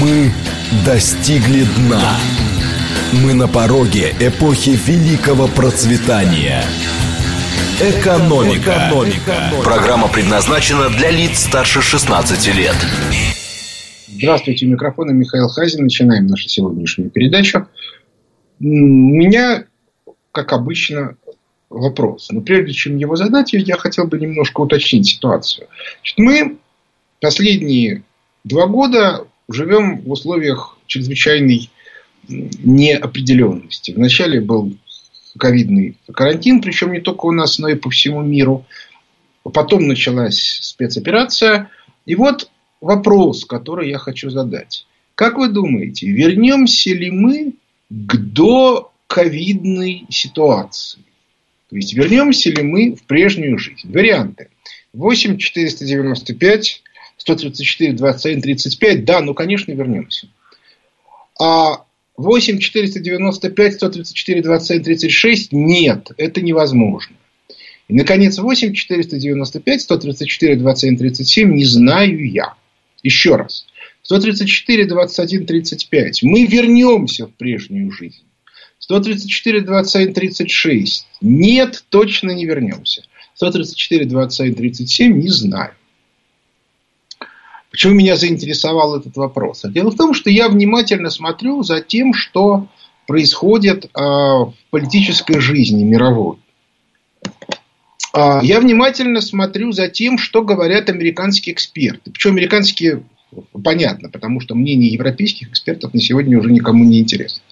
Мы достигли дна. Мы на пороге эпохи великого процветания. Экономика. Экономика. Программа предназначена для лиц старше 16 лет. Здравствуйте, у микрофона Михаил Хазин. Начинаем нашу сегодняшнюю передачу. У меня, как обычно, вопрос. Но прежде чем его задать, я хотел бы немножко уточнить ситуацию. Значит, мы последние два года живем в условиях чрезвычайной неопределенности. Вначале был ковидный карантин, причем не только у нас, но и по всему миру. Потом началась спецоперация. И вот вопрос, который я хочу задать. Как вы думаете, вернемся ли мы к доковидной ситуации? То есть, вернемся ли мы в прежнюю жизнь? Варианты. 8 495 134, 27, 35, да, ну, конечно, вернемся. А 8, 495, 134, 27, 36, нет, это невозможно. И, наконец, 8, 495, 134, 27, 37, не знаю я. Еще раз. 134, 21, 35. Мы вернемся в прежнюю жизнь. 134, 27, 36. Нет, точно не вернемся. 134, 27, 37. Не знаю. Почему меня заинтересовал этот вопрос? А дело в том, что я внимательно смотрю за тем, что происходит в политической жизни мировой. А, я внимательно смотрю за тем, что говорят американские эксперты. Причем американские, понятно, потому что мнение европейских экспертов на сегодня уже никому не интересно.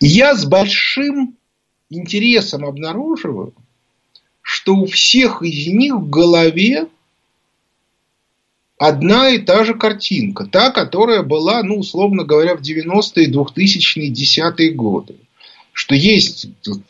И я с большим интересом обнаруживаю, что у всех из них в голове одна и та же картинка. Та, которая была, ну, условно говоря, в 90-е, 2000-е, 10-е годы. Что есть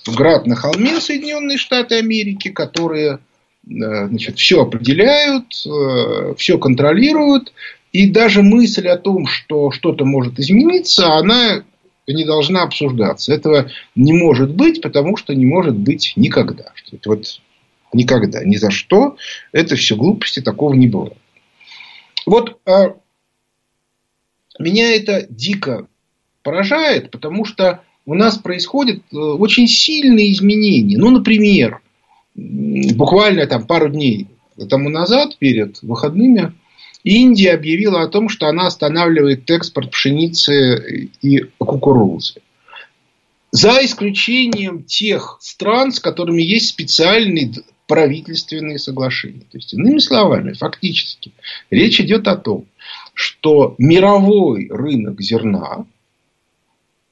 град на холме Соединенные Штаты Америки, которые э, значит, все определяют, э, все контролируют. И даже мысль о том, что что-то может измениться, она не должна обсуждаться. Этого не может быть, потому что не может быть никогда. Вот никогда, ни за что. Это все глупости, такого не бывает. Вот а, меня это дико поражает, потому что у нас происходят э, очень сильные изменения. Ну, например, буквально там пару дней тому назад, перед выходными, Индия объявила о том, что она останавливает экспорт пшеницы и кукурузы. За исключением тех стран, с которыми есть специальный правительственные соглашения. То есть, иными словами, фактически, речь идет о том, что мировой рынок зерна,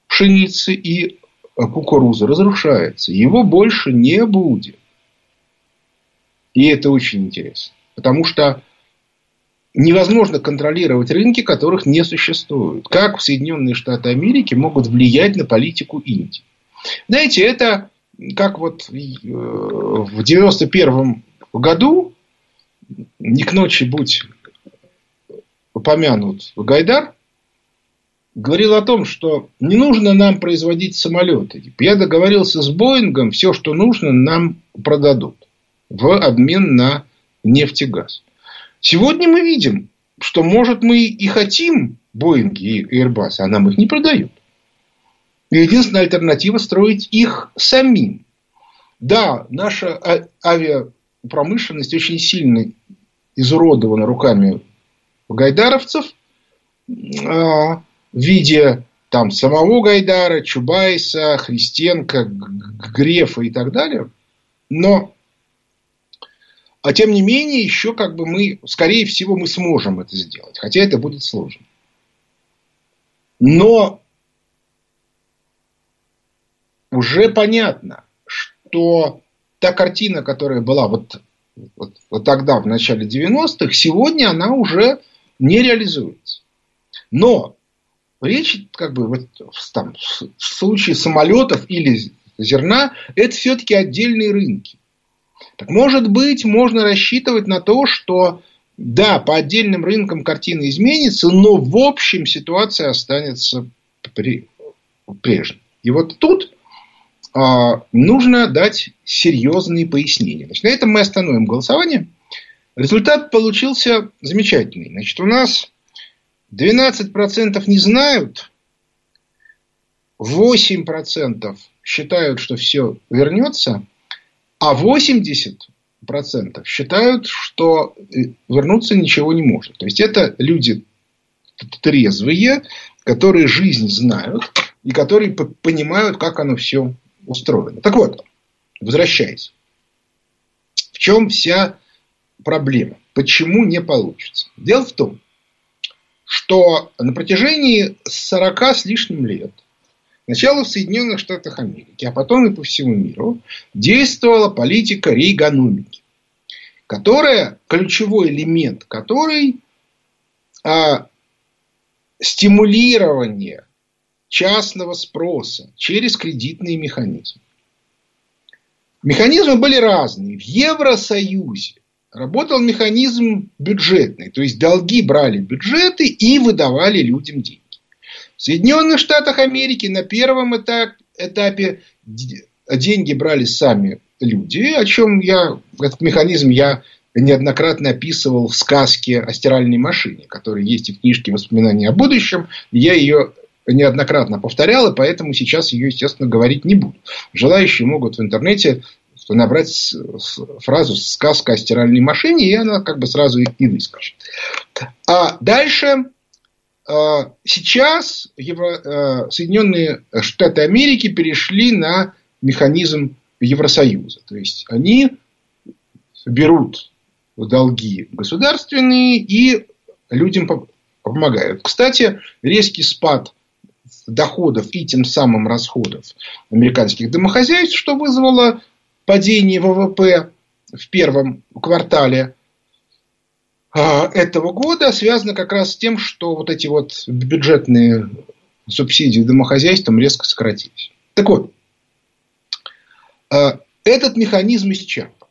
пшеницы и кукурузы разрушается. Его больше не будет. И это очень интересно. Потому что невозможно контролировать рынки, которых не существует. Как Соединенные Штаты Америки могут влиять на политику Индии? Знаете, это как вот э, в 91 году, не к ночи будь упомянут Гайдар, говорил о том, что не нужно нам производить самолеты. Я договорился с Боингом, все, что нужно, нам продадут в обмен на нефть и газ. Сегодня мы видим, что, может, мы и хотим Боинги и Airbus, а нам их не продают. Единственная альтернатива – строить их самим. Да, наша а, авиапромышленность очень сильно изуродована руками гайдаровцев а, в виде там самого Гайдара, Чубайса, Христенко, Грефа и так далее. Но, а тем не менее, еще как бы мы, скорее всего, мы сможем это сделать. Хотя это будет сложно. Но уже понятно, что та картина, которая была вот, вот, вот тогда, в начале 90-х, сегодня она уже не реализуется. Но речь, как бы, вот, там, в случае самолетов или зерна, это все-таки отдельные рынки. Так может быть, можно рассчитывать на то, что да, по отдельным рынкам картина изменится, но в общем ситуация останется при, прежней. И вот тут нужно дать серьезные пояснения. Значит, на этом мы остановим голосование. Результат получился замечательный. Значит, у нас 12% не знают, 8% считают, что все вернется, а 80% считают, что э, вернуться ничего не может. То есть это люди трезвые, которые жизнь знают и которые понимают, как оно все устроено. Так вот, возвращаясь. В чем вся проблема? Почему не получится? Дело в том, что на протяжении 40 с лишним лет Сначала в Соединенных Штатах Америки, а потом и по всему миру действовала политика рейгономики, которая, ключевой элемент которой а, стимулирование частного спроса через кредитные механизмы. Механизмы были разные. В Евросоюзе работал механизм бюджетный, то есть долги брали бюджеты и выдавали людям деньги. В Соединенных Штатах Америки на первом этапе деньги брали сами люди, о чем я, этот механизм я неоднократно описывал в сказке о стиральной машине, которая есть и в книжке «Воспоминания о будущем». Я ее неоднократно повторял, и поэтому сейчас ее, естественно, говорить не буду. Желающие могут в интернете набрать фразу «сказка о стиральной машине», и она как бы сразу и выскочит. А дальше а, сейчас Евро... А, Соединенные Штаты Америки перешли на механизм Евросоюза. То есть они берут долги государственные и людям помогают. Кстати, резкий спад доходов и тем самым расходов американских домохозяйств, что вызвало падение ВВП в первом квартале а, этого года связано как раз с тем, что вот эти вот бюджетные субсидии домохозяйствам резко сократились. Так вот, а, этот механизм исчерпан.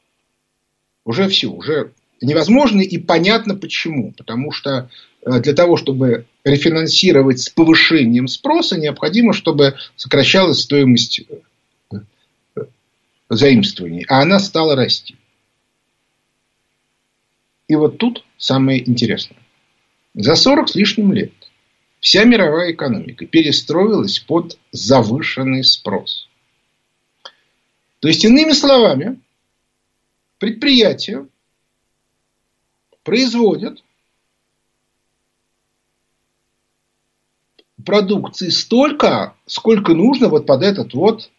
Уже все, уже невозможно и понятно почему. Потому что а, для того, чтобы рефинансировать с повышением спроса, необходимо, чтобы сокращалась стоимость э, заимствований, а она стала расти. И вот тут самое интересное. За 40 с лишним лет вся мировая экономика перестроилась под завышенный спрос. То есть, иными словами, предприятия производят продукции столько, сколько нужно вот под этот вот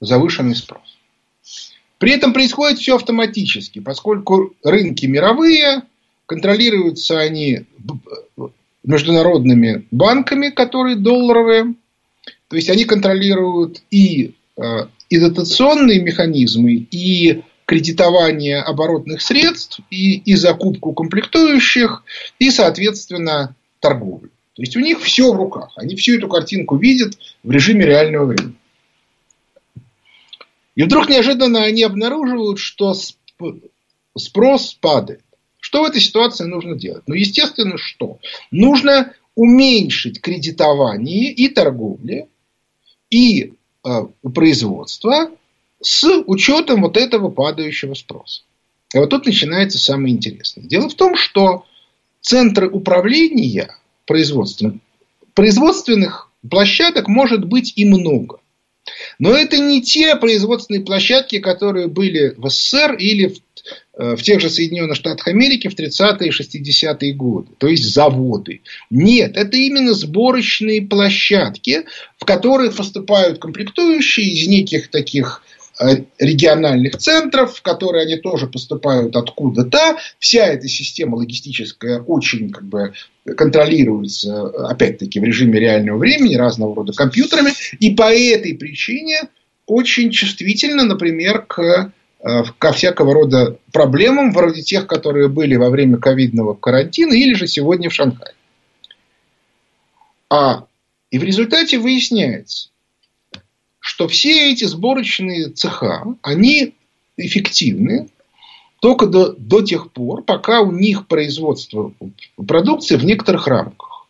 завышенный спрос. При этом происходит все автоматически, поскольку рынки мировые, контролируются они международными банками, которые долларовые. То есть они контролируют и, э, дотационные механизмы, и кредитование оборотных средств, и, и закупку комплектующих, и, соответственно, торговлю. То есть у них все в руках. Они всю эту картинку видят в режиме реального времени. И вдруг неожиданно они обнаруживают, что спрос падает. Что в этой ситуации нужно делать? Ну, естественно, что? Нужно уменьшить кредитование и торговли, и э, производство с учетом вот этого падающего спроса. И вот тут начинается самое интересное. Дело в том, что центры управления производством, производственных площадок может быть и много. Но это не те производственные площадки, которые были в СССР или в, э, в тех же Соединенных Штатах Америки в 30-е и 60-е годы. То есть заводы. Нет, это именно сборочные площадки, в которые поступают комплектующие из неких таких региональных центров, в которые они тоже поступают откуда-то. Вся эта система логистическая очень как бы контролируется, опять-таки, в режиме реального времени, разного рода компьютерами. И по этой причине очень чувствительно, например, к э, ко всякого рода проблемам, вроде тех, которые были во время ковидного карантина или же сегодня в Шанхае. А, и в результате выясняется, что все эти сборочные цеха, они эффективны только до, до тех пор, пока у них производство продукции в некоторых рамках.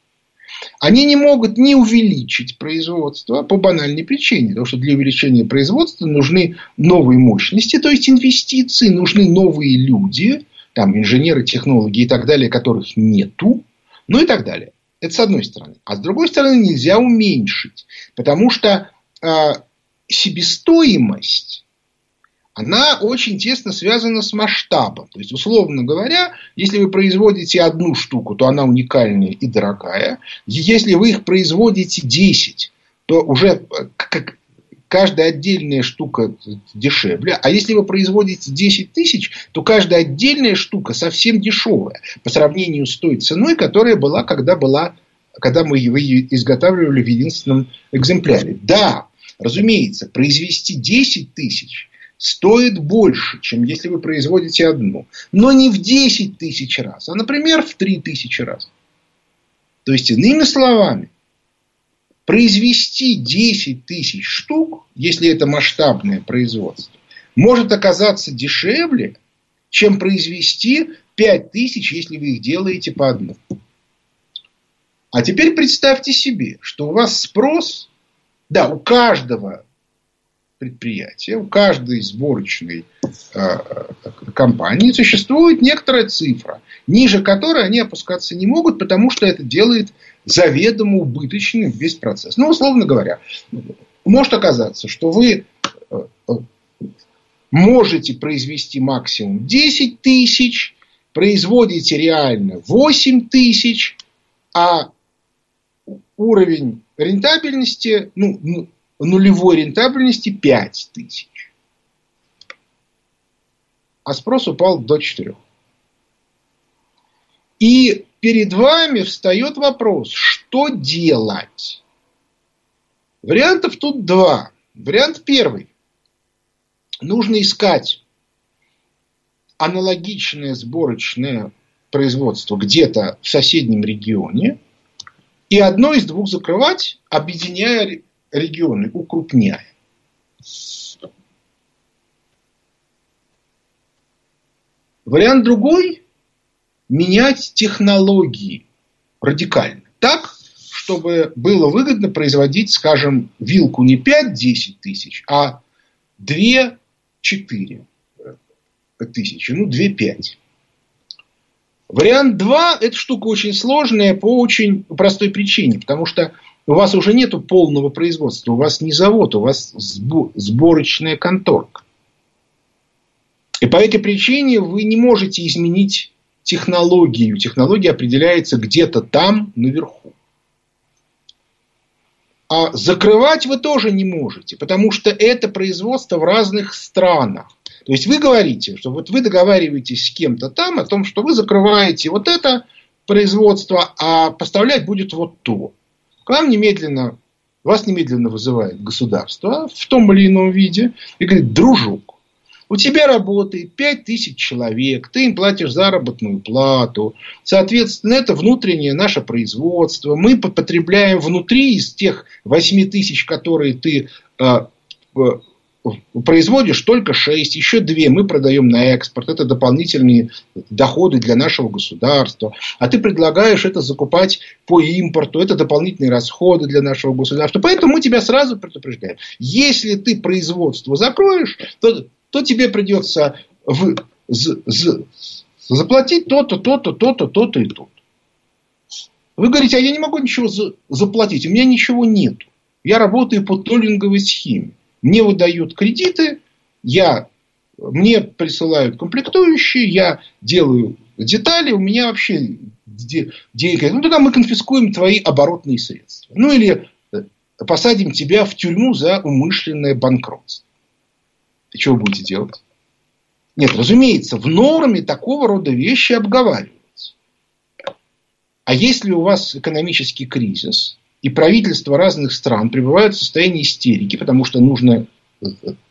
Они не могут не увеличить производство по банальной причине. Потому что для увеличения производства нужны новые мощности, то есть инвестиции, нужны новые люди, там инженеры, технологи и так далее, которых нету, ну и так далее. Это с одной стороны. А с другой стороны нельзя уменьшить. Потому что э, себестоимость, она очень тесно связана с масштабом. То есть, условно говоря, если вы производите одну штуку, то она уникальная и дорогая. Если вы их производите 10, то уже э, как, каждая отдельная штука дешевле. А если вы производите 10 тысяч, то каждая отдельная штука совсем дешевая по сравнению с той ценой, которая была, когда, была, когда мы ее изготавливали в единственном экземпляре. Да, разумеется, произвести 10 тысяч стоит больше, чем если вы производите одну. Но не в 10 тысяч раз, а, например, в 3 тысячи раз. То есть, иными словами, произвести 10 тысяч штук, если это масштабное производство, может оказаться дешевле, чем произвести 5 тысяч, если вы их делаете по одному. А теперь представьте себе, что у вас спрос, да, у каждого предприятия, у каждой сборочной э, компании существует некоторая цифра, ниже которой они опускаться не могут, потому что это делает заведомо убыточным весь процесс. Ну, условно говоря, может оказаться, что вы э, э, можете произвести максимум 10 тысяч, производите реально 8 тысяч, а уровень рентабельности, ну, нулевой рентабельности 5 тысяч. А спрос упал до 4. И перед вами встает вопрос, что делать? Вариантов тут два. Вариант первый. Нужно искать аналогичное сборочное производство где-то в соседнем регионе и одно из двух закрывать, объединяя регионы, укрупняя. Вариант другой менять технологии радикально. Так, чтобы было выгодно производить, скажем, вилку не 5-10 тысяч, а 2-4 тысячи, ну 2-5. Вариант 2 – это штука очень сложная по очень простой причине, потому что у вас уже нет полного производства, у вас не завод, у вас сборочная конторка. И по этой причине вы не можете изменить технологию. Технология определяется где-то там, наверху. А закрывать вы тоже не можете, потому что это производство в разных странах. То есть вы говорите, что вот вы договариваетесь с кем-то там о том, что вы закрываете вот это производство, а поставлять будет вот то. К вам немедленно, вас немедленно вызывает государство в том или ином виде и говорит, дружок, у тебя работает 5 тысяч человек, ты им платишь заработную плату. Соответственно, это внутреннее наше производство. Мы потребляем внутри из тех 8 тысяч, которые ты э, производишь, только 6, еще 2 мы продаем на экспорт. Это дополнительные доходы для нашего государства. А ты предлагаешь это закупать по импорту. Это дополнительные расходы для нашего государства. Поэтому мы тебя сразу предупреждаем. Если ты производство закроешь, то то тебе придется в, з, з, заплатить то-то, то-то, то-то, то-то и то-то. Вы говорите, а я не могу ничего за, заплатить, у меня ничего нет. Я работаю по толлинговой схеме. Мне выдают кредиты, я, мне присылают комплектующие, я делаю детали, у меня вообще деньги. Ну, тогда мы конфискуем твои оборотные средства. Ну, или э, посадим тебя в тюрьму за умышленное банкротство. И вы будете делать? Нет, разумеется, в норме такого рода вещи обговариваются. А если у вас экономический кризис, и правительства разных стран пребывают в состоянии истерики, потому что нужно э,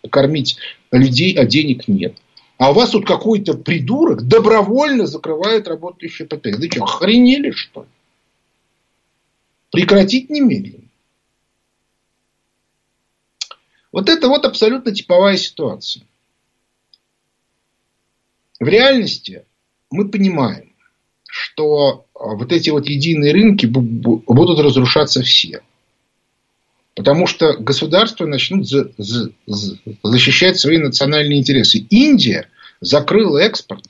кормить людей, а денег нет. А у вас тут какой-то придурок добровольно закрывает работающие предприятия. Вы что, охренели, что ли? Прекратить немедленно. Вот это вот абсолютно типовая ситуация. В реальности мы понимаем, что а, вот эти вот единые рынки будут разрушаться все. Потому что государства начнут защищать свои национальные интересы. Индия закрыла экспорт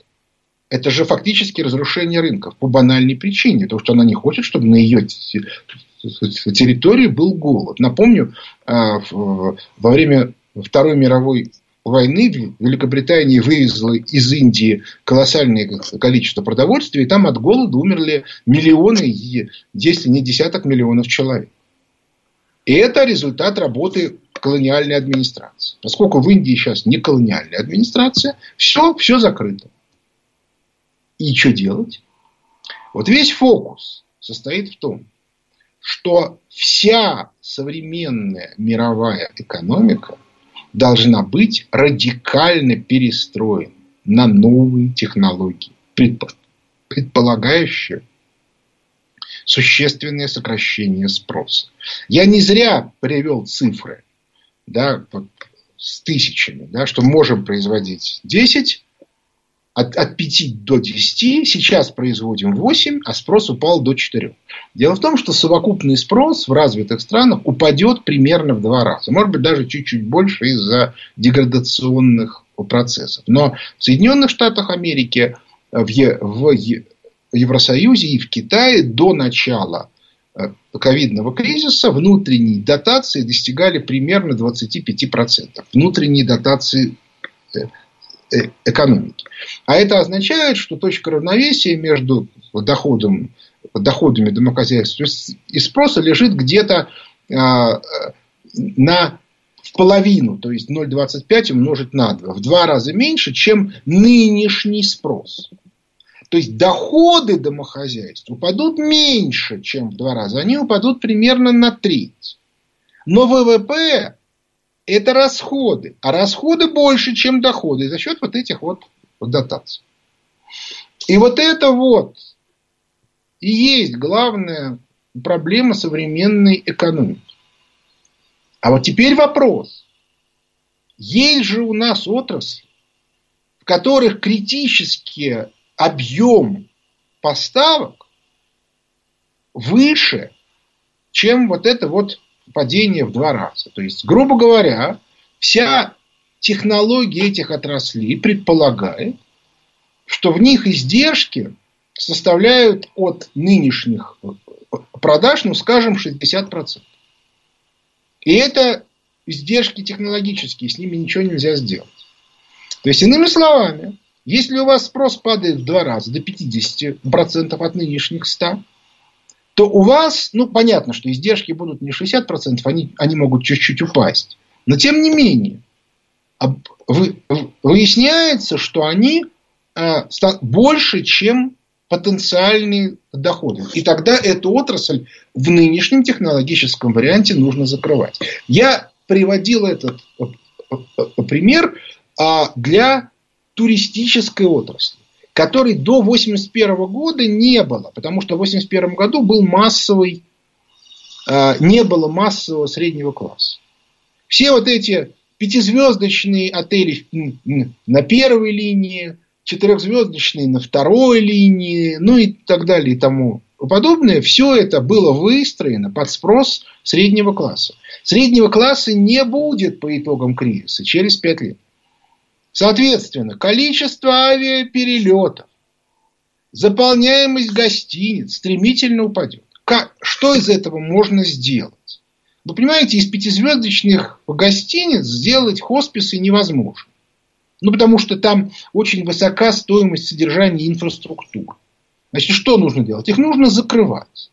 это же фактически разрушение рынков по банальной причине, потому что она не хочет, чтобы на ее территории был голод. Напомню, а, во время Второй мировой войны Великобритания вывезла из Индии колоссальное количество продовольствия, и там от голода умерли миллионы, если не десяток миллионов человек. И это результат работы колониальной администрации. Поскольку в Индии сейчас не колониальная администрация, все, все закрыто. И что делать? Вот весь фокус состоит в том, что вся современная мировая экономика должна быть радикально перестроена на новые технологии, предполагающие существенное сокращение спроса. Я не зря привел цифры да, с тысячами, да, что можем производить 10, от, от 5 до 10, сейчас производим 8, а спрос упал до 4. Дело в том, что совокупный спрос в развитых странах упадет примерно в два раза. Может быть, даже чуть-чуть больше из-за деградационных процессов. Но в Соединенных Штатах Америки, в, в Евросоюзе и в Китае до начала э, ковидного кризиса внутренние дотации достигали примерно 25%. Внутренние дотации э, экономики. А это означает, что точка равновесия между доходом, доходами домохозяйства и спроса лежит где-то а, на в половину, то есть 0,25 умножить на 2, в два раза меньше, чем нынешний спрос. То есть доходы домохозяйств упадут меньше, чем в два раза. Они упадут примерно на треть. Но ВВП – это расходы. А расходы больше, чем доходы за счет вот этих вот дотаций. И вот это вот и есть главная проблема современной экономики. А вот теперь вопрос. Есть же у нас отрасли, в которых критически объем поставок выше, чем вот это вот падение в два раза. То есть, грубо говоря, вся технология этих отраслей предполагает, что в них издержки составляют от нынешних продаж, ну, скажем, 60%. И это издержки технологические, с ними ничего нельзя сделать. То есть, иными словами, если у вас спрос падает в два раза, до 50% от нынешних 100, то у вас, ну, понятно, что издержки будут не 60%, они, они могут чуть-чуть упасть. Но тем не менее, выясняется, что они э, больше, чем потенциальные доходы. И тогда эту отрасль в нынешнем технологическом варианте нужно закрывать. Я приводил этот э, э, пример а, для туристической отрасли, которой до 1981 года не было, потому что в 1981 году был массовый, э, не было массового среднего класса. Все вот эти пятизвездочные отели на первой линии, четырехзвездочные на второй линии, ну и так далее и тому подобное, все это было выстроено под спрос среднего класса. Среднего класса не будет по итогам кризиса через пять лет. Соответственно, количество авиаперелетов, заполняемость гостиниц стремительно упадет. Как, что из этого можно сделать? Вы понимаете, из пятизвездочных гостиниц сделать хосписы невозможно. Ну, потому что там очень высока стоимость содержания инфраструктуры. Значит, что нужно делать? Их нужно закрывать.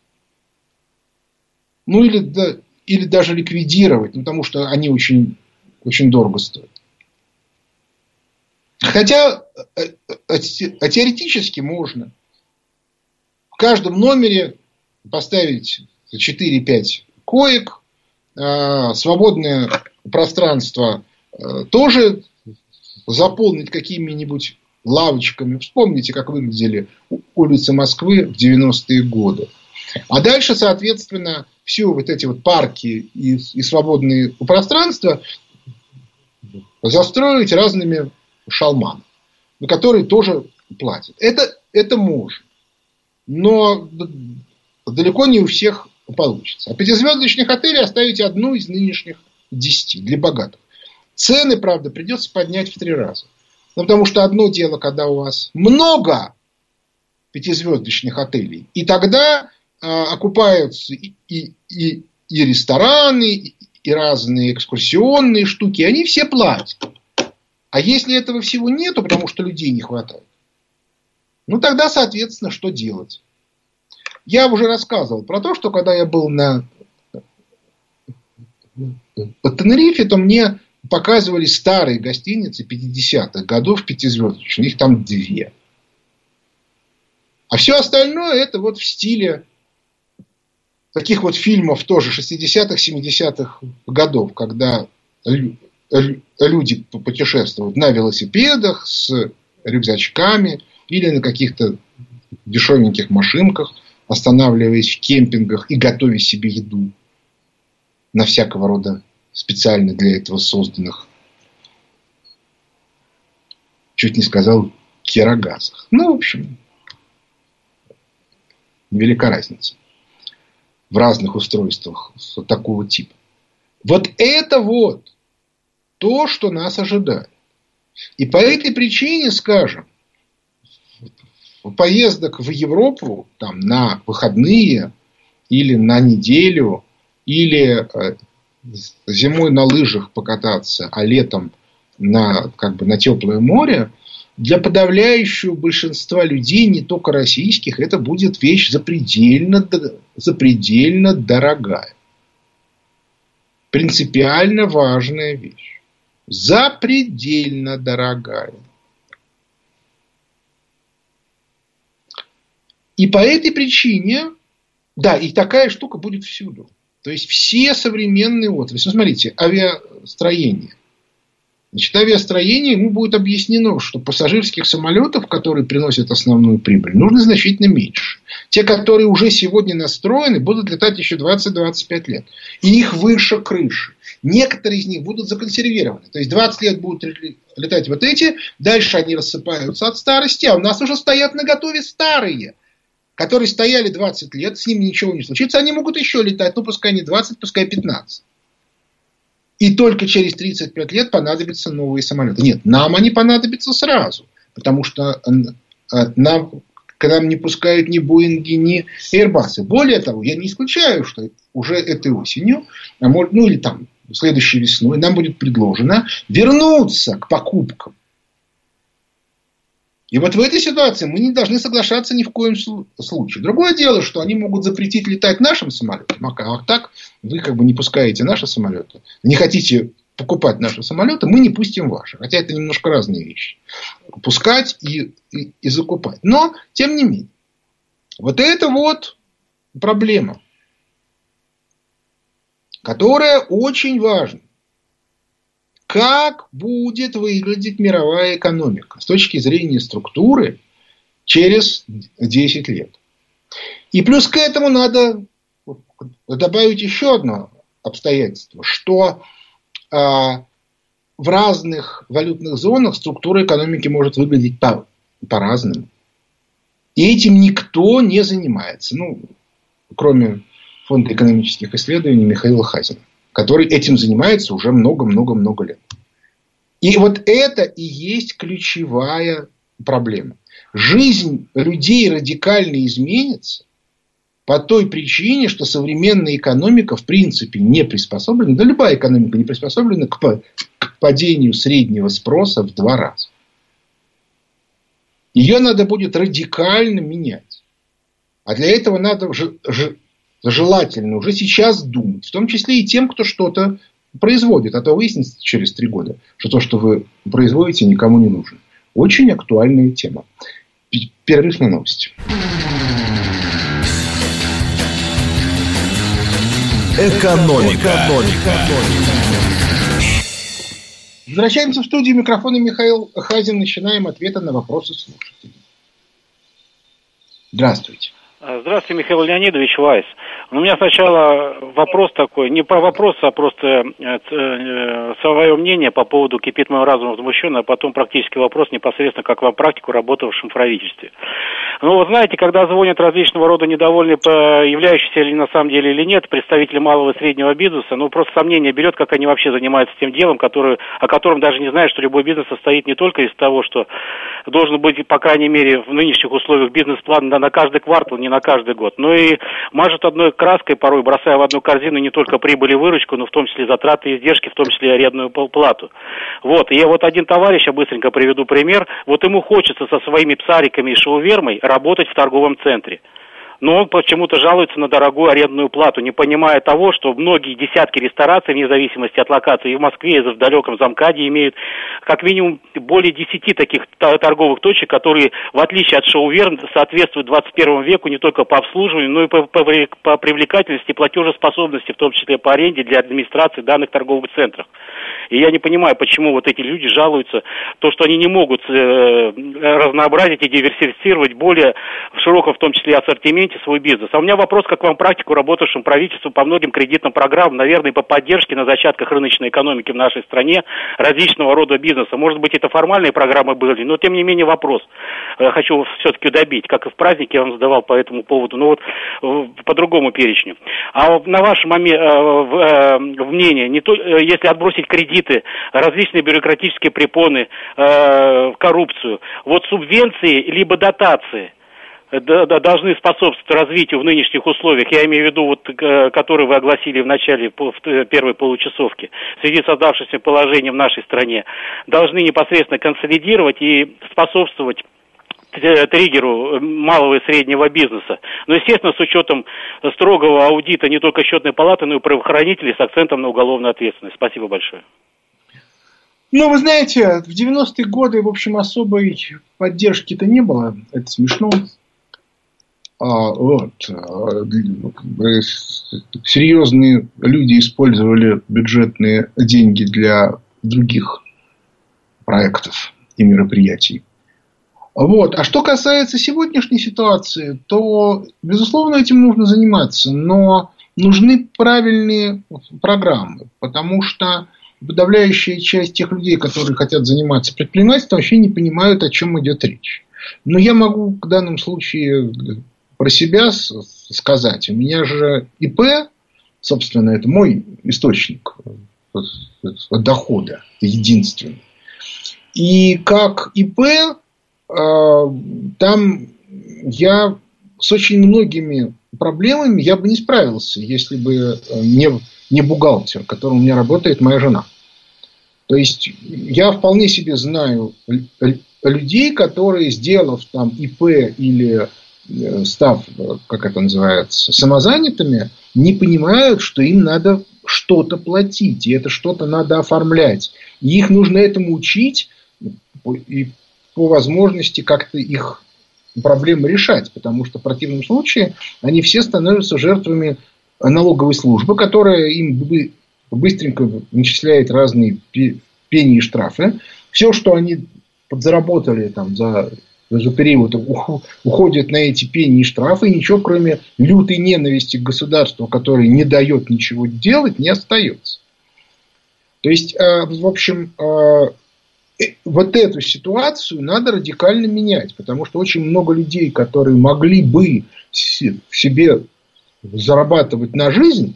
Ну, или, или даже ликвидировать, ну, потому что они очень, очень дорого стоят. Хотя э, теоретически можно. В каждом номере поставить 4-5 коек, свободное пространство тоже заполнить какими-нибудь лавочками. Вспомните, как выглядели улицы Москвы в 90-е годы. А дальше, соответственно, все вот эти вот парки и, и свободные пространства застроить разными шалман, на который тоже платят. Это, это можно. Но далеко не у всех получится. А пятизвездочных отелей оставите одну из нынешних десяти для богатых. Цены, правда, придется поднять в три раза. Ну, потому что одно дело, когда у вас много пятизвездочных отелей, и тогда э, окупаются и, и, и, и рестораны, и, и разные экскурсионные штуки, они все платят. А если этого всего нету, потому что людей не хватает, ну тогда, соответственно, что делать? Я уже рассказывал про то, что когда я был на по Тенерифе, то мне показывали старые гостиницы 50-х годов пятизвездочные. Их там две. А все остальное это вот в стиле таких вот фильмов тоже 60-х, 70-х годов, когда люди путешествуют на велосипедах с рюкзачками или на каких-то дешевеньких машинках, останавливаясь в кемпингах и готовя себе еду на всякого рода специально для этого созданных, чуть не сказал, керогазах. Ну, в общем, велика разница в разных устройствах такого типа. Вот это вот то, что нас ожидает. И по этой причине, скажем, поездок в Европу там, на выходные или на неделю, или э, зимой на лыжах покататься, а летом на, как бы, на теплое море, для подавляющего большинства людей, не только российских, это будет вещь запредельно, запредельно дорогая. Принципиально важная вещь. Запредельно дорогая. И по этой причине, да, и такая штука будет всюду. То есть все современные отрасли. Ну, смотрите, авиастроение. Значит, авиастроение ему будет объяснено, что пассажирских самолетов, которые приносят основную прибыль, нужно значительно меньше. Те, которые уже сегодня настроены, будут летать еще 20-25 лет. И их выше крыши. Некоторые из них будут законсервированы. То есть 20 лет будут летать вот эти, дальше они рассыпаются от старости, а у нас уже стоят на готове старые – которые стояли 20 лет, с ними ничего не случится, они могут еще летать, ну пускай не 20, пускай 15. И только через 35 лет понадобятся новые самолеты. Нет, нам они понадобятся сразу, потому что э, нам, к нам не пускают ни Боинги, ни Airbus. Более того, я не исключаю, что уже этой осенью, а ну или там следующей весной нам будет предложено вернуться к покупкам и вот в этой ситуации мы не должны соглашаться ни в коем случае. Другое дело, что они могут запретить летать нашим самолетам. А так вы как бы не пускаете наши самолеты. Не хотите покупать наши самолеты, мы не пустим ваши. Хотя это немножко разные вещи. Пускать и, и, и закупать. Но, тем не менее. Вот это вот проблема, которая очень важна как будет выглядеть мировая экономика с точки зрения структуры через 10 лет. И плюс к этому надо добавить еще одно обстоятельство, что а, в разных валютных зонах структура экономики может выглядеть по, по-разному. И этим никто не занимается. Ну, кроме Фонда экономических исследований Михаила Хазина который этим занимается уже много-много-много лет. И вот это и есть ключевая проблема. Жизнь людей радикально изменится по той причине, что современная экономика в принципе не приспособлена, да любая экономика не приспособлена к, к падению среднего спроса в два раза. Ее надо будет радикально менять. А для этого надо желательно уже сейчас думать, в том числе и тем, кто что-то производит, а то выяснится через три года, что то, что вы производите, никому не нужно. Очень актуальная тема. Перерыв на новости. Экономика. Экономика. Возвращаемся в студию. Микрофона Михаил Хазин. Начинаем ответы на вопросы слушателей. Здравствуйте. Здравствуйте, Михаил Леонидович Вайс. У меня сначала вопрос такой, не по вопросу, а просто э, э, свое мнение по поводу «Кипит мой разум возмущен», а потом практический вопрос непосредственно как вам практику, работавшим в правительстве. Ну, вот знаете, когда звонят различного рода недовольные, являющиеся ли на самом деле или нет, представители малого и среднего бизнеса, ну, просто сомнение берет, как они вообще занимаются тем делом, который, о котором даже не знают, что любой бизнес состоит не только из того, что должен быть, по крайней мере, в нынешних условиях бизнес-план на, на каждый квартал, не на каждый год, но и мажет одной краской, порой бросая в одну корзину не только прибыль и выручку, но в том числе затраты и издержки, в том числе арендную плату. Вот, и вот один товарищ, я быстренько приведу пример, вот ему хочется со своими псариками и шоувермой работать в торговом центре но он почему-то жалуется на дорогую арендную плату, не понимая того, что многие десятки рестораций, вне зависимости от локации, и в Москве, и в далеком Замкаде имеют как минимум более десяти таких торговых точек, которые, в отличие от шоу-верн, соответствуют 21 веку не только по обслуживанию, но и по, по, по привлекательности, платежеспособности, в том числе по аренде для администрации данных торговых центров. И я не понимаю, почему вот эти люди жалуются, то, что они не могут э, разнообразить и диверсифицировать более в широком, в том числе, ассортименте свой бизнес. А у меня вопрос, как вам практику, работавшим правительством по многим кредитным программам, наверное, по поддержке на зачатках рыночной экономики в нашей стране различного рода бизнеса. Может быть, это формальные программы были, но тем не менее вопрос. Э, хочу все-таки добить, как и в празднике я вам задавал по этому поводу, но вот э, по другому перечню. А на ваше э, мнение, не то, если отбросить кредит кредиты, различные бюрократические препоны, коррупцию. Вот субвенции либо дотации должны способствовать развитию в нынешних условиях, я имею в виду, вот, э, которые вы огласили в начале в первой получасовки, в связи с создавшимся положением в нашей стране, должны непосредственно консолидировать и способствовать триггеру малого и среднего бизнеса. Но, естественно, с учетом строгого аудита не только счетной палаты, но и правоохранителей с акцентом на уголовную ответственность. Спасибо большое. Ну, вы знаете, в 90-е годы, в общем, особой поддержки-то не было. Это смешно. А, вот. А, серьезные люди использовали бюджетные деньги для других проектов и мероприятий. Вот. А что касается сегодняшней ситуации, то, безусловно, этим нужно заниматься, но нужны правильные программы, потому что подавляющая часть тех людей, которые хотят заниматься предпринимательством, вообще не понимают, о чем идет речь. Но я могу в данном случае про себя сказать. У меня же ИП, собственно, это мой источник дохода, единственный. И как ИП а, там я с очень многими проблемами я бы не справился, если бы э, не, не бухгалтер, которым у меня работает моя жена. То есть я вполне себе знаю людей, которые, сделав там ИП или э, став, как это называется, самозанятыми, не понимают, что им надо что-то платить, и это что-то надо оформлять. И их нужно этому учить, и по возможности как-то их проблемы решать, потому что в противном случае они все становятся жертвами налоговой службы, которая им быстренько начисляет разные пени и штрафы. Все, что они подзаработали там, за, за период, уходит на эти пени и штрафы, и ничего, кроме лютой ненависти к государству, которое не дает ничего делать, не остается. То есть, э, в общем, э, вот эту ситуацию надо радикально менять, потому что очень много людей, которые могли бы себе зарабатывать на жизнь,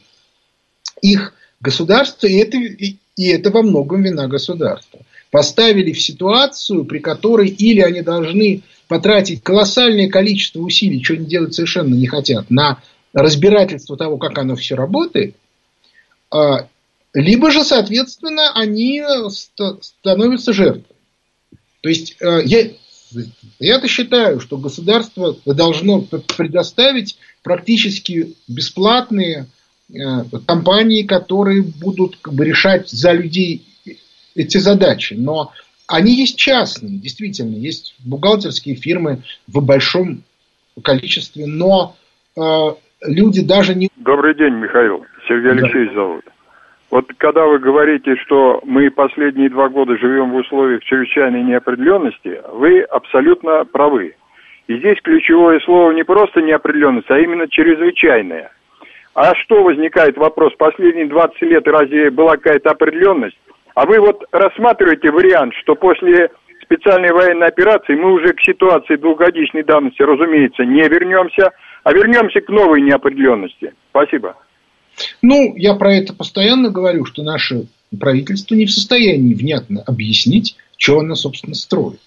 их государство, и это, и это во многом вина государства, поставили в ситуацию, при которой или они должны потратить колоссальное количество усилий, что они делать совершенно не хотят, на разбирательство того, как оно все работает, а, либо же, соответственно, они становятся жертвой. То есть, э, я, я-то считаю, что государство должно предоставить практически бесплатные э, компании, которые будут как бы, решать за людей эти задачи. Но они есть частные, действительно, есть бухгалтерские фирмы в большом количестве, но э, люди даже не... Добрый день, Михаил. Сергей Алексеевич да. зовут. Вот когда вы говорите, что мы последние два года живем в условиях чрезвычайной неопределенности, вы абсолютно правы. И здесь ключевое слово не просто неопределенность, а именно чрезвычайная. А что возникает вопрос, последние 20 лет разве была какая-то определенность? А вы вот рассматриваете вариант, что после специальной военной операции мы уже к ситуации двухгодичной давности, разумеется, не вернемся, а вернемся к новой неопределенности. Спасибо. Ну, я про это постоянно говорю, что наше правительство не в состоянии внятно объяснить, что оно, собственно, строит.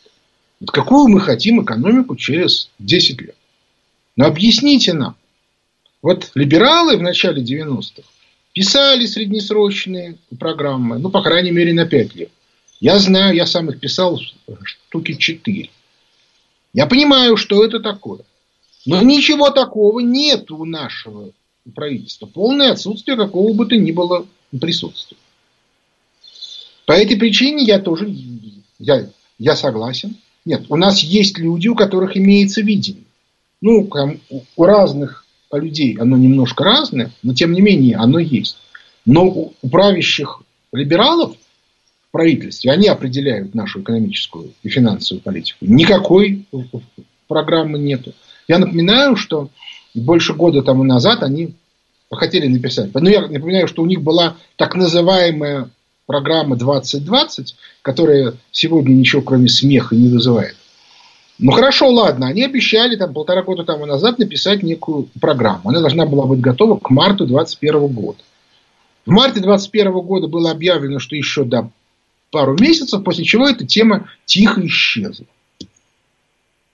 Вот какую мы хотим экономику через 10 лет. Но объясните нам. Вот либералы в начале 90-х писали среднесрочные программы, ну, по крайней мере, на 5 лет. Я знаю, я сам их писал штуки 4. Я понимаю, что это такое. Но ничего такого нет у нашего правительства. Полное отсутствие какого бы то ни было присутствия. По этой причине я тоже я, я согласен. Нет, у нас есть люди, у которых имеется видение. Ну, у разных людей оно немножко разное, но тем не менее оно есть. Но у правящих либералов в правительстве, они определяют нашу экономическую и финансовую политику. Никакой программы нету. Я напоминаю, что больше года тому назад они хотели написать. Но я напоминаю, что у них была так называемая программа 2020, которая сегодня ничего кроме смеха не вызывает. Ну хорошо, ладно, они обещали там полтора года тому назад написать некую программу. Она должна была быть готова к марту 2021 года. В марте 2021 года было объявлено, что еще до пару месяцев, после чего эта тема тихо исчезла.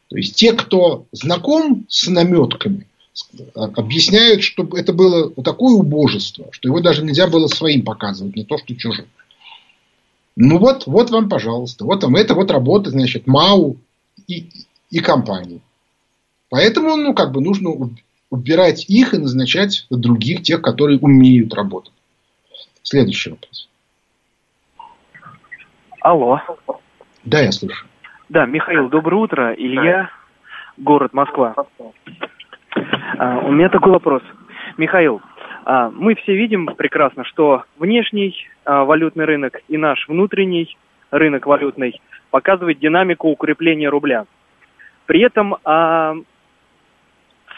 То есть те, кто знаком с наметками, объясняют, что это было такое убожество, что его даже нельзя было своим показывать, не то что чужим. Ну вот, вот вам, пожалуйста, вот вам это вот работа, значит, МАУ и, и компании. Поэтому, ну, как бы нужно убирать их и назначать других, тех, которые умеют работать. Следующий вопрос. Алло. Да, я слышу. Да, Михаил, доброе утро. Илья, город Москва. А, у меня такой вопрос. Михаил, а, мы все видим прекрасно, что внешний а, валютный рынок и наш внутренний рынок валютный показывает динамику укрепления рубля. При этом а,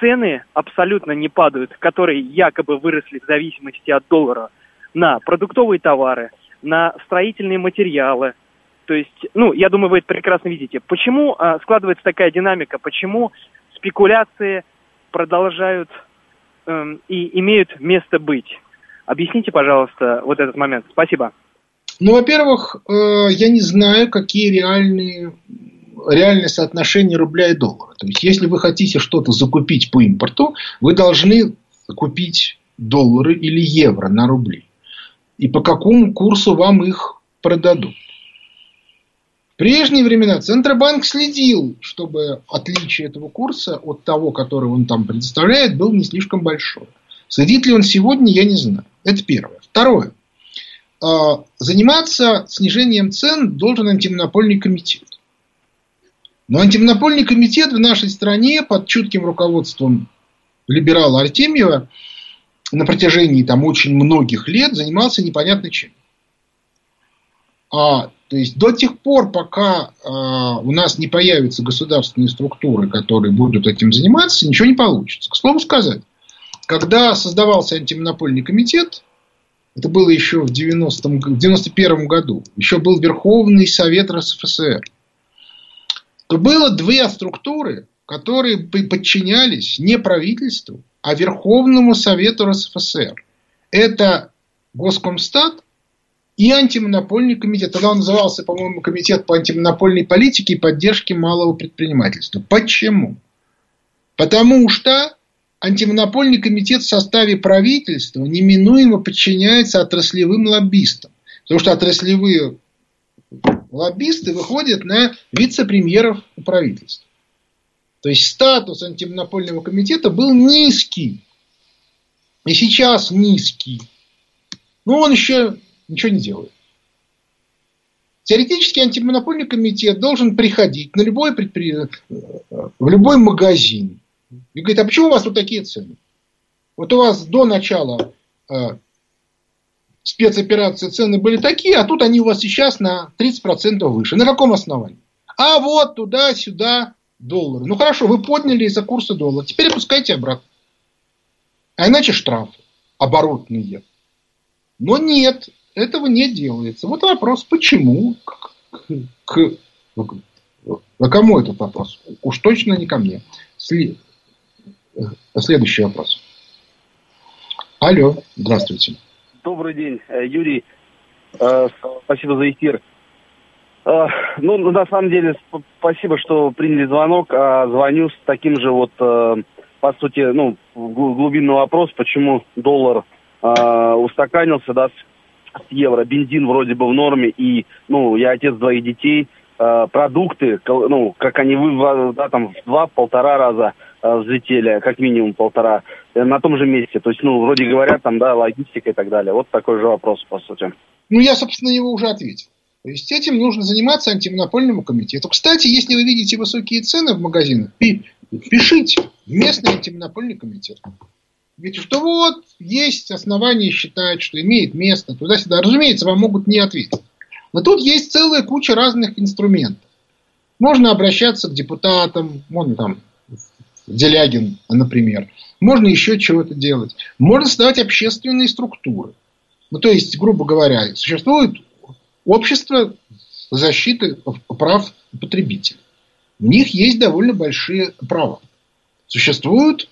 цены абсолютно не падают, которые якобы выросли в зависимости от доллара на продуктовые товары, на строительные материалы. То есть, ну, я думаю, вы это прекрасно видите. Почему а, складывается такая динамика? Почему спекуляции продолжают э, и имеют место быть? Объясните, пожалуйста, вот этот момент. Спасибо. Ну, во-первых, э, я не знаю, какие реальные реальное соотношение рубля и доллара. То есть, если вы хотите что-то закупить по импорту, вы должны купить доллары или евро на рубли. И по какому курсу вам их продадут. В прежние времена Центробанк следил, чтобы отличие этого курса от того, который он там предоставляет, был не слишком большой. Следит ли он сегодня, я не знаю. Это первое. Второе. А, заниматься снижением цен должен антимонопольный комитет. Но антимонопольный комитет в нашей стране под чутким руководством либерала Артемьева на протяжении там очень многих лет занимался непонятно чем. А, то есть до тех пор, пока а, у нас не появятся государственные структуры, которые будут этим заниматься, ничего не получится. К слову сказать, когда создавался антимонопольный комитет, это было еще в 90-м, 91 году. Еще был Верховный Совет РСФСР. То было две структуры, которые подчинялись не правительству, а Верховному Совету РСФСР. Это Госкомстат и антимонопольный комитет. Тогда он назывался, по-моему, комитет по антимонопольной политике и поддержке малого предпринимательства. Почему? Потому что антимонопольный комитет в составе правительства неминуемо подчиняется отраслевым лоббистам. Потому что отраслевые лоббисты выходят на вице-премьеров правительства. То есть статус антимонопольного комитета был низкий. И сейчас низкий. Но он еще ничего не делает. Теоретически антимонопольный комитет должен приходить на любой предпри... в любой магазин и говорит, а почему у вас тут такие цены? Вот у вас до начала э, спецоперации цены были такие, а тут они у вас сейчас на 30% выше. На каком основании? А вот туда-сюда доллары. Ну хорошо, вы подняли из-за курса доллара. Теперь опускайте обратно. А иначе штрафы оборотные. Но нет, этого не делается. Вот вопрос, почему к, к, А кому этот вопрос? Уж точно не ко мне. Сли... Следующий вопрос. Алло, здравствуйте. Добрый день, э, Юрий. Э, спасибо за эфир. Э, ну, на самом деле, спасибо, что приняли звонок. А звоню с таким же вот, по сути, ну, глубинный вопрос, почему доллар устаканился, да, с евро. Бензин вроде бы в норме, и, ну, я отец двоих детей, продукты, ну, как они, да, там, в два-полтора раза Э, взлетели, как минимум полтора, э, на том же месте. То есть, ну, вроде говорят, там, да, логистика и так далее. Вот такой же вопрос, по сути. Ну, я, собственно, его уже ответил. То есть этим нужно заниматься антимонопольному комитету. Кстати, если вы видите высокие цены в магазинах, пишите в местный антимонопольный комитет. Ведь что вот есть основания считать, что имеет место туда-сюда. Разумеется, вам могут не ответить. Но тут есть целая куча разных инструментов. Можно обращаться к депутатам, можно там Делягин, например. Можно еще чего-то делать. Можно создавать общественные структуры. Ну, то есть, грубо говоря, существует общество защиты прав потребителей. У них есть довольно большие права. Существуют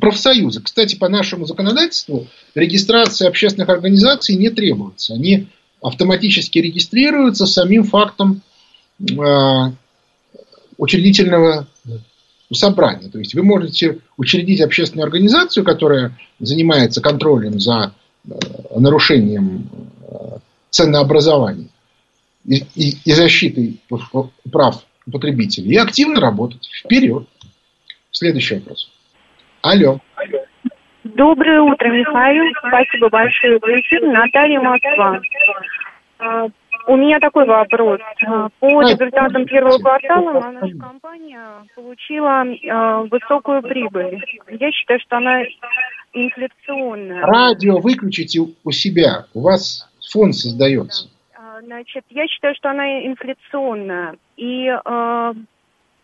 профсоюзы. Кстати, по нашему законодательству регистрация общественных организаций не требуется. Они автоматически регистрируются самим фактом э, учредительного собрания. То есть вы можете учредить общественную организацию, которая занимается контролем за э, нарушением э, ценообразования и, и, и защитой прав потребителей, и активно работать. Вперед. Следующий вопрос. Алло. Доброе утро, Михаил. Спасибо большое за эфир. Наталья Москва. У меня такой вопрос. По результатам первого квартала наша компания получила э, высокую прибыль. Я считаю, что она инфляционная. Радио выключите у себя. У вас фон создается. А, значит, я считаю, что она инфляционная. И э,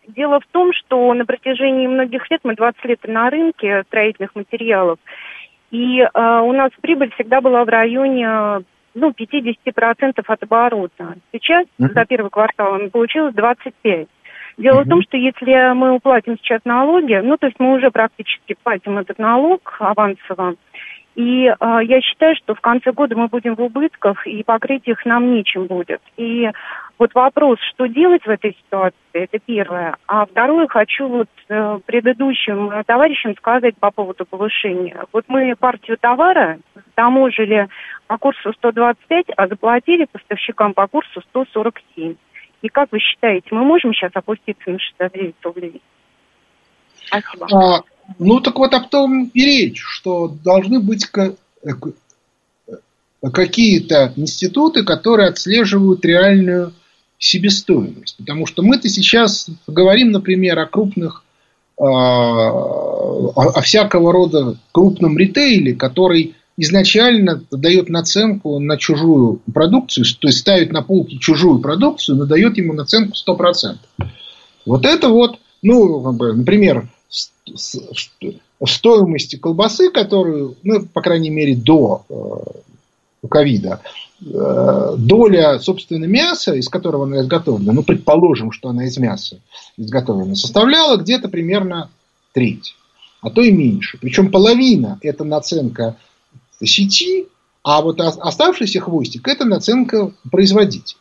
дело в том, что на протяжении многих лет, мы 20 лет на рынке строительных материалов, и э, у нас прибыль всегда была в районе ну, 50% от оборота. Сейчас uh-huh. за первый квартал получилось 25%. Дело uh-huh. в том, что если мы уплатим сейчас налоги, ну, то есть мы уже практически платим этот налог авансово, и э, я считаю, что в конце года мы будем в убытках, и покрыть их нам нечем будет. И вот вопрос, что делать в этой ситуации, это первое. А второе, хочу вот э, предыдущим товарищам сказать по поводу повышения. Вот мы партию товара таможили по курсу 125, а заплатили поставщикам по курсу 147. И как вы считаете, мы можем сейчас опуститься на 69 рублей? Спасибо. А, ну, так вот об том и речь, что должны быть э, какие-то институты, которые отслеживают реальную себестоимость. Потому что мы-то сейчас говорим, например, о крупных, а, о, всякого рода крупном ритейле, который изначально дает наценку на чужую продукцию, то есть ставит на полки чужую продукцию, но дает ему наценку 100%. Вот это вот, ну, например, стоимости колбасы, которую, ну, по крайней мере, до э, ковида, доля, собственно, мяса, из которого она изготовлена, ну, предположим, что она из мяса изготовлена, составляла где-то примерно треть, а то и меньше. Причем половина – это наценка сети, а вот оставшийся хвостик – это наценка производителя.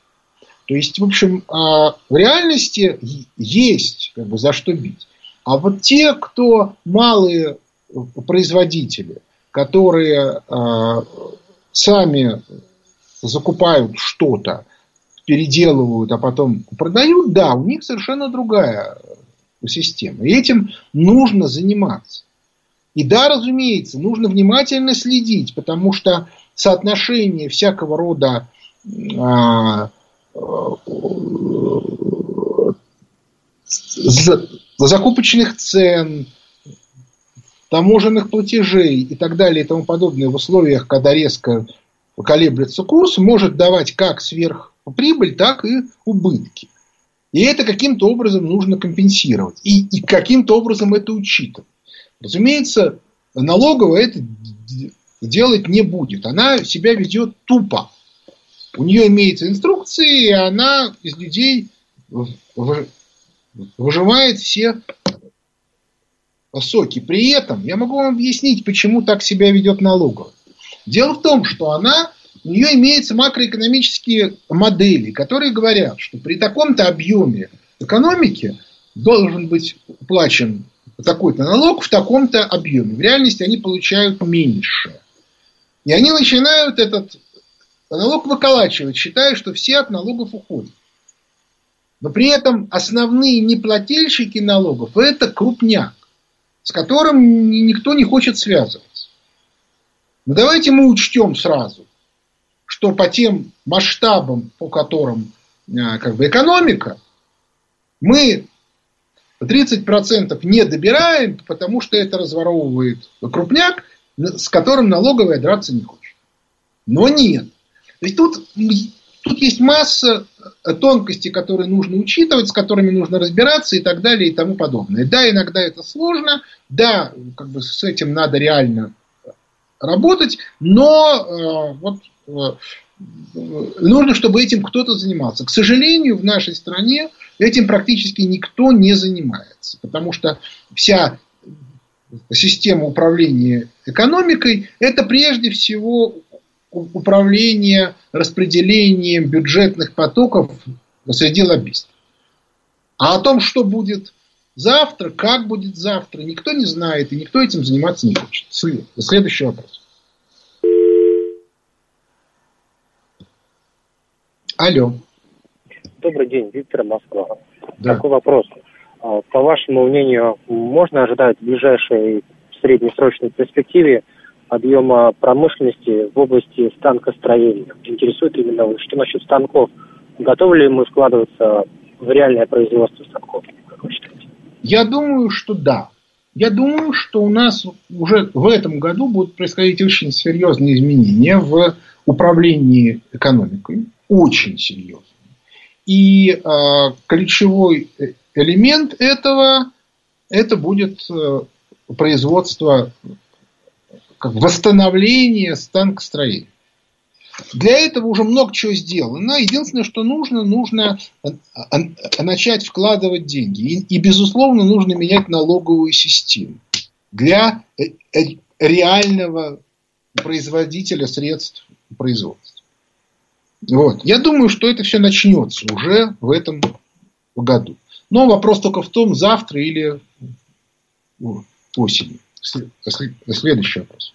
То есть, в общем, а, в реальности есть как бы, за что бить. А вот те, кто малые производители, которые а, сами закупают что-то, переделывают, а потом продают, да, у них совершенно другая система. И этим нужно заниматься. И да, разумеется, нужно внимательно следить, потому что соотношение всякого рода а, закупочных цен, таможенных платежей и так далее и тому подобное в условиях, когда резко колеблется курс, может давать как сверхприбыль, так и убытки. И это каким-то образом нужно компенсировать. И, и каким-то образом это учитывать. Разумеется, налоговая это делать не будет. Она себя ведет тупо. У нее имеются инструкции, и она из людей выживает все соки. При этом я могу вам объяснить, почему так себя ведет налоговая. Дело в том, что она, у нее имеются макроэкономические модели, которые говорят, что при таком-то объеме экономики должен быть уплачен такой-то налог в таком-то объеме. В реальности они получают меньше. И они начинают этот налог выколачивать, считая, что все от налогов уходят. Но при этом основные неплательщики налогов – это крупняк, с которым никто не хочет связываться. Но давайте мы учтем сразу, что по тем масштабам, по которым э, как бы экономика, мы 30% не добираем, потому что это разворовывает крупняк, с которым налоговая драться не хочет. Но нет. То тут, тут есть масса тонкостей, которые нужно учитывать, с которыми нужно разбираться и так далее и тому подобное. Да, иногда это сложно, да, как бы с этим надо реально работать, но э, вот э, нужно, чтобы этим кто-то занимался. К сожалению, в нашей стране этим практически никто не занимается, потому что вся система управления экономикой – это прежде всего управление распределением бюджетных потоков среди лоббистов. А о том, что будет завтра, как будет завтра, никто не знает, и никто этим заниматься не хочет. Следующий вопрос. Алло. Добрый день, Виктор Москва. Да. Такой вопрос. А, по вашему мнению, можно ожидать в ближайшей среднесрочной перспективе объема промышленности в области станкостроения? Интересует именно, что насчет станков. Готовы ли мы вкладываться в реальное производство станков, как вы считаете? Я думаю, что да. Я думаю, что у нас уже в этом году будут происходить очень серьезные изменения в управлении экономикой. Очень серьезные. И э, ключевой элемент этого это будет э, производство как восстановление станкостроения. Для этого уже много чего сделано. Единственное, что нужно, нужно э, э, начать вкладывать деньги. И, и безусловно, нужно менять налоговую систему для реального производителя средств производства. Вот. Я думаю, что это все начнется уже в этом году. Но вопрос только в том, завтра или осенью. Следующий вопрос.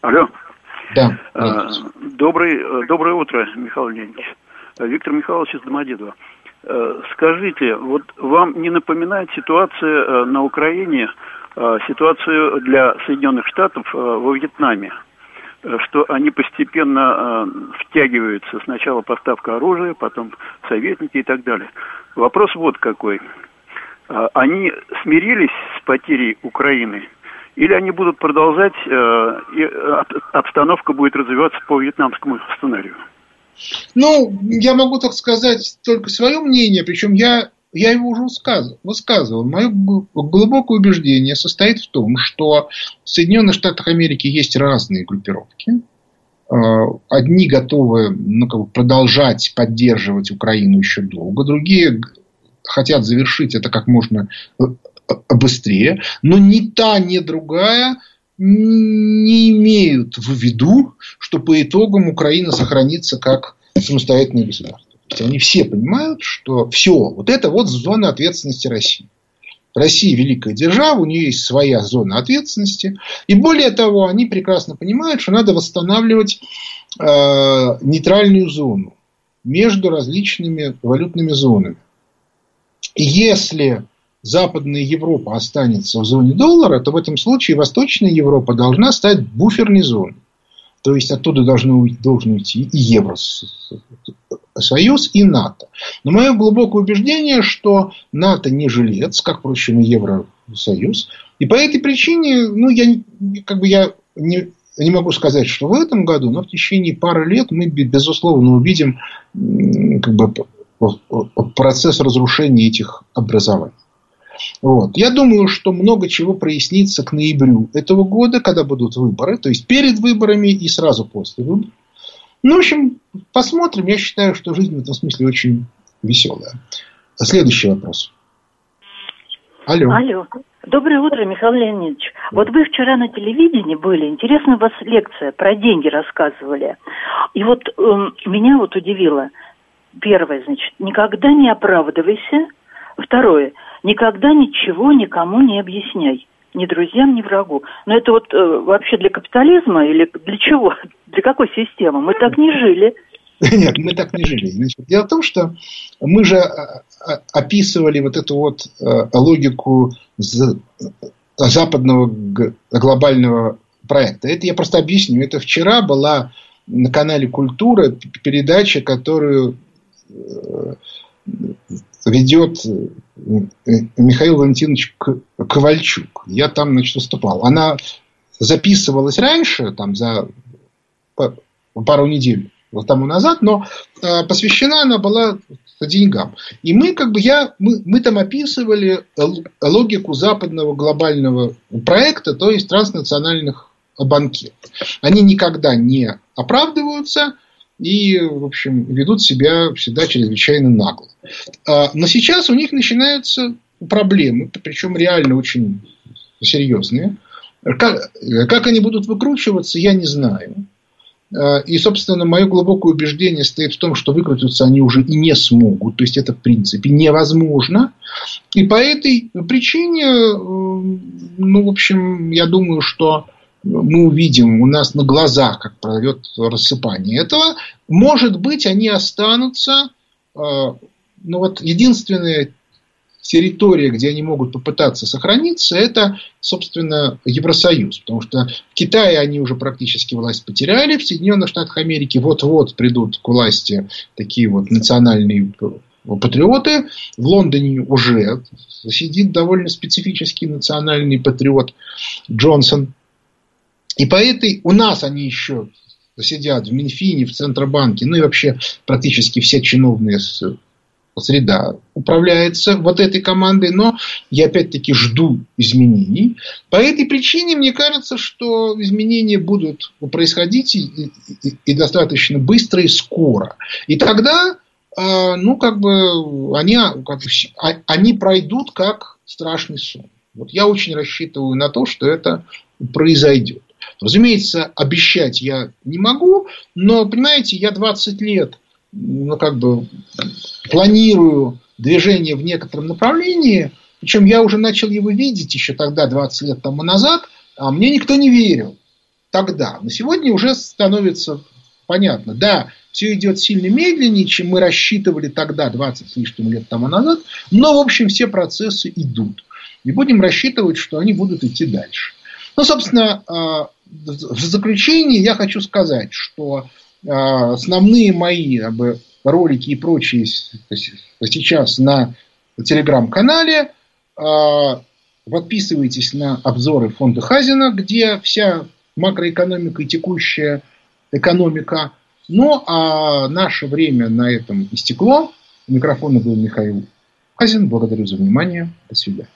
Алло. Да. А, добрый, доброе утро, Михаил Леонидович. Виктор Михайлович из Домодедова. Э, скажите, вот вам не напоминает ситуация э, на Украине, э, ситуацию для Соединенных Штатов во Вьетнаме? что они постепенно э, втягиваются. Сначала поставка оружия, потом советники и так далее. Вопрос вот какой. Э, они смирились с потерей Украины или они будут продолжать, э, и обстановка будет развиваться по вьетнамскому сценарию? Ну, я могу так сказать только свое мнение, причем я я его уже высказывал. высказывал. Мое глубокое убеждение состоит в том, что в Соединенных Штатах Америки есть разные группировки. А, одни готовы ну, как бы продолжать поддерживать Украину еще долго, другие хотят завершить это как можно э, быстрее, но ни та, ни другая не имеют в виду, что по итогам Украина сохранится как самостоятельное государство. То есть они все понимают, что все, вот это вот зона ответственности России. Россия великая держава, у нее есть своя зона ответственности. И более того, они прекрасно понимают, что надо восстанавливать э, нейтральную зону между различными валютными зонами. Если Западная Европа останется в зоне доллара, то в этом случае Восточная Европа должна стать буферной зоной. То есть оттуда должно, должен уйти и Евросоюз, и НАТО. Но мое глубокое убеждение, что НАТО не жилец, как, впрочем, и Евросоюз. И по этой причине, ну, я, как бы я не, не могу сказать, что в этом году, но в течение пары лет мы, безусловно, увидим как бы, процесс разрушения этих образований. Вот. Я думаю, что много чего прояснится к ноябрю этого года, когда будут выборы, то есть перед выборами и сразу после выборов. Ну, в общем, посмотрим. Я считаю, что жизнь в этом смысле очень веселая. Следующий вопрос. Алло. Алло. Доброе утро, Михаил Леонидович. Вот вы вчера на телевидении были, интересная у вас лекция про деньги рассказывали. И вот э, меня вот удивило. Первое, значит, никогда не оправдывайся. Второе, никогда ничего никому не объясняй. Ни друзьям, ни врагу. Но это вот э, вообще для капитализма или для чего? Для какой системы? Мы так не жили. Нет, мы так не жили. Значит, дело в том, что мы же а, а, описывали вот эту вот э, логику западного глобального проекта. Это я просто объясню. Это вчера была на канале Культура передача, которую э, ведет э, Михаил Валентинович Ковальчук. Я там, значит, выступал. Она записывалась раньше, там, за пару недель тому назад, но э, посвящена она была деньгам. И мы, как бы, я, мы, мы там описывали логику западного глобального проекта, то есть транснациональных банкиров. Они никогда не оправдываются и, в общем, ведут себя всегда чрезвычайно нагло. А, но сейчас у них начинаются проблемы, причем реально очень серьезные. Как, как они будут выкручиваться, я не знаю. Э, и, собственно, мое глубокое убеждение стоит в том, что выкрутиться они уже и не смогут. То есть, это, в принципе, невозможно. И по этой причине, э, ну, в общем, я думаю, что мы увидим у нас на глазах, как пройдет рассыпание этого. Может быть, они останутся. Э, ну, вот единственное территория, где они могут попытаться сохраниться, это, собственно, Евросоюз. Потому что в Китае они уже практически власть потеряли, в Соединенных Штатах Америки вот-вот придут к власти такие вот национальные патриоты. В Лондоне уже сидит довольно специфический национальный патриот Джонсон. И по этой у нас они еще сидят в Минфине, в Центробанке, ну и вообще практически все чиновные среда управляется вот этой командой, но я опять-таки жду изменений. По этой причине мне кажется, что изменения будут происходить и, и, и достаточно быстро и скоро. И тогда, э, ну, как бы, они, как бы, а, они пройдут как страшный сон. Вот я очень рассчитываю на то, что это произойдет. Разумеется, обещать я не могу, но, понимаете, я 20 лет ну, как бы планирую движение в некотором направлении, причем я уже начал его видеть еще тогда, 20 лет тому назад, а мне никто не верил тогда. Но сегодня уже становится понятно. Да, все идет сильно медленнее, чем мы рассчитывали тогда, 20 с лишним лет тому назад, но, в общем, все процессы идут. И будем рассчитывать, что они будут идти дальше. Ну, собственно, а, в заключение я хочу сказать, что а, основные мои как бы, ролики и прочие сейчас на телеграм-канале. А, подписывайтесь на обзоры фонда Хазина, где вся макроэкономика и текущая экономика. Ну, а наше время на этом истекло. У микрофона был Михаил Хазин. Благодарю за внимание. До свидания.